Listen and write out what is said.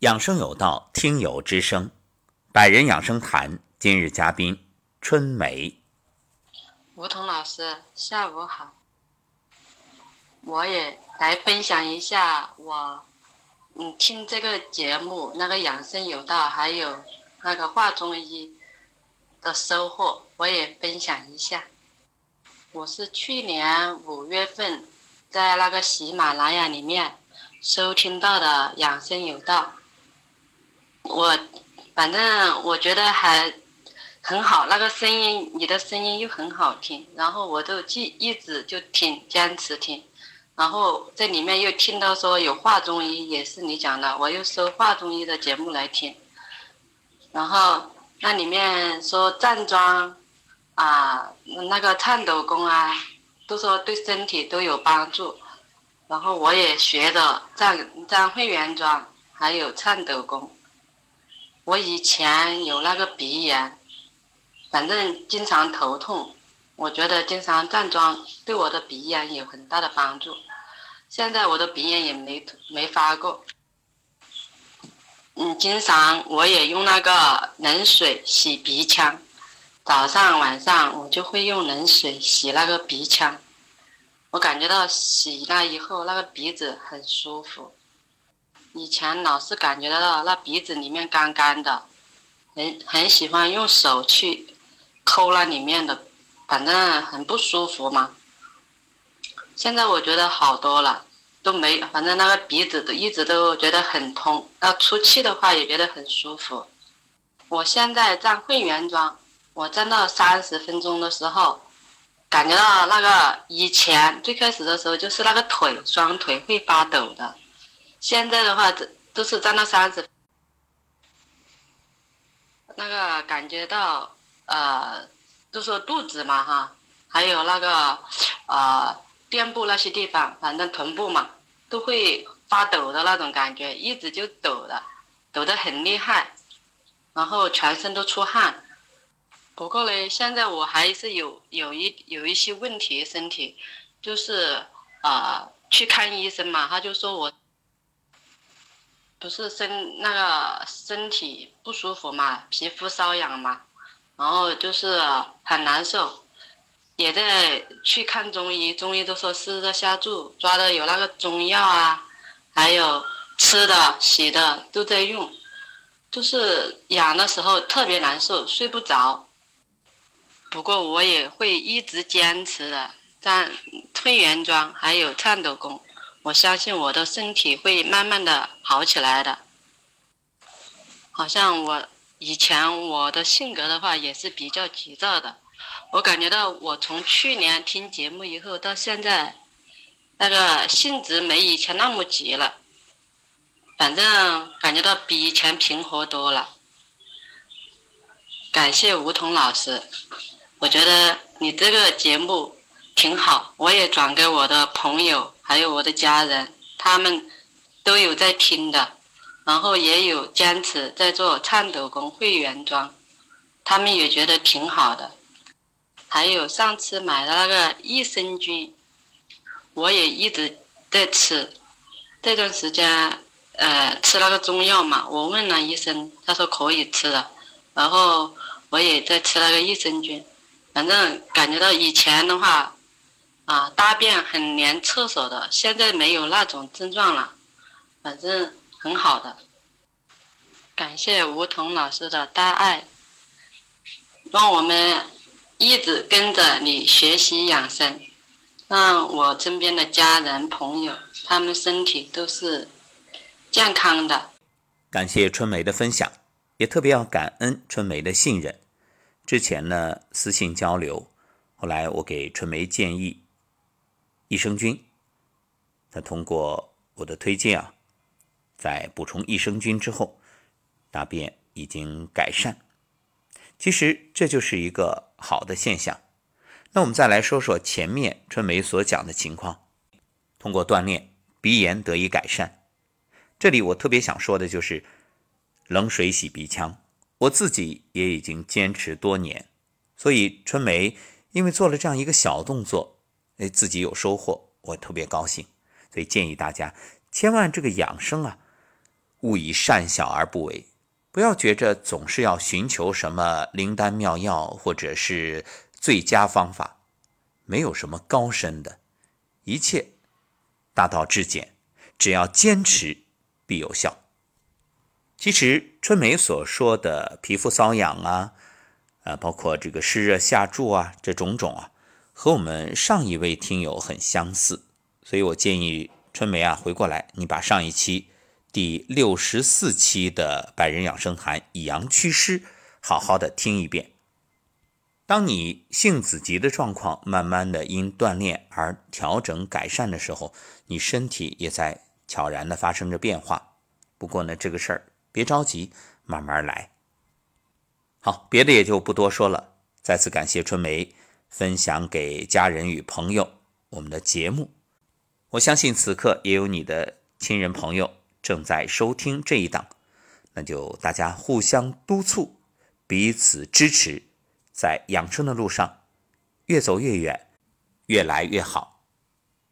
养生有道，听友之声，百人养生谈。今日嘉宾春梅，吴桐老师，下午好。我也来分享一下我，嗯，听这个节目那个养生有道，还有那个画中医的收获，我也分享一下。我是去年五月份在那个喜马拉雅里面收听到的养生有道。我反正我觉得还很好，那个声音，你的声音又很好听，然后我就记一直就听，坚持听，然后在里面又听到说有画中医，也是你讲的，我又搜画中医的节目来听，然后那里面说站桩啊，那个颤抖功啊，都说对身体都有帮助，然后我也学的站站会员桩，还有颤抖功。我以前有那个鼻炎，反正经常头痛，我觉得经常站桩对我的鼻炎有很大的帮助。现在我的鼻炎也没没发过。嗯，经常我也用那个冷水洗鼻腔，早上晚上我就会用冷水洗那个鼻腔，我感觉到洗了以后那个鼻子很舒服。以前老是感觉到那鼻子里面干干的，很很喜欢用手去抠那里面的，反正很不舒服嘛。现在我觉得好多了，都没，反正那个鼻子都一直都觉得很通，要出气的话也觉得很舒服。我现在站会员桩，我站到三十分钟的时候，感觉到那个以前最开始的时候就是那个腿双腿会发抖的。现在的话，这都是站到三十，那个感觉到呃，就说肚子嘛哈，还有那个呃垫部那些地方，反正臀部嘛，都会发抖的那种感觉，一直就抖的，抖得很厉害，然后全身都出汗。不过嘞，现在我还是有有一有一些问题，身体就是呃去看医生嘛，他就说我。不是身那个身体不舒服嘛，皮肤瘙痒嘛，然后就是很难受，也在去看中医，中医都说湿热下注，抓的有那个中药啊，还有吃的、洗的都在用，就是痒的时候特别难受，睡不着。不过我也会一直坚持的，但推圆桩，还有颤抖功。我相信我的身体会慢慢的好起来的。好像我以前我的性格的话也是比较急躁的，我感觉到我从去年听节目以后到现在，那个性子没以前那么急了，反正感觉到比以前平和多了。感谢吴桐老师，我觉得你这个节目挺好，我也转给我的朋友。还有我的家人，他们都有在听的，然后也有坚持在做颤抖功会员装，他们也觉得挺好的。还有上次买的那个益生菌，我也一直在吃。这段时间，呃，吃那个中药嘛，我问了医生，他说可以吃的。然后我也在吃那个益生菌，反正感觉到以前的话。啊，大便很黏厕所的，现在没有那种症状了，反正很好的。感谢吴桐老师的大爱，让我们一直跟着你学习养生，让我身边的家人朋友他们身体都是健康的。感谢春梅的分享，也特别要感恩春梅的信任。之前呢私信交流，后来我给春梅建议。益生菌，他通过我的推荐啊，在补充益生菌之后，大便已经改善。其实这就是一个好的现象。那我们再来说说前面春梅所讲的情况，通过锻炼，鼻炎得以改善。这里我特别想说的就是冷水洗鼻腔，我自己也已经坚持多年，所以春梅因为做了这样一个小动作。哎，自己有收获，我特别高兴，所以建议大家千万这个养生啊，勿以善小而不为。不要觉着总是要寻求什么灵丹妙药或者是最佳方法，没有什么高深的，一切大道至简，只要坚持必有效。其实春梅所说的皮肤瘙痒啊，啊，包括这个湿热下注啊，这种种啊，和我们上一位听友很相似，所以我建议春梅啊回过来，你把上一期。第六十四期的《百人养生谈》以阳祛湿，好好的听一遍。当你性子急的状况慢慢的因锻炼而调整改善的时候，你身体也在悄然的发生着变化。不过呢，这个事儿别着急，慢慢来。好，别的也就不多说了。再次感谢春梅分享给家人与朋友我们的节目。我相信此刻也有你的亲人朋友。正在收听这一档，那就大家互相督促，彼此支持，在养生的路上越走越远，越来越好。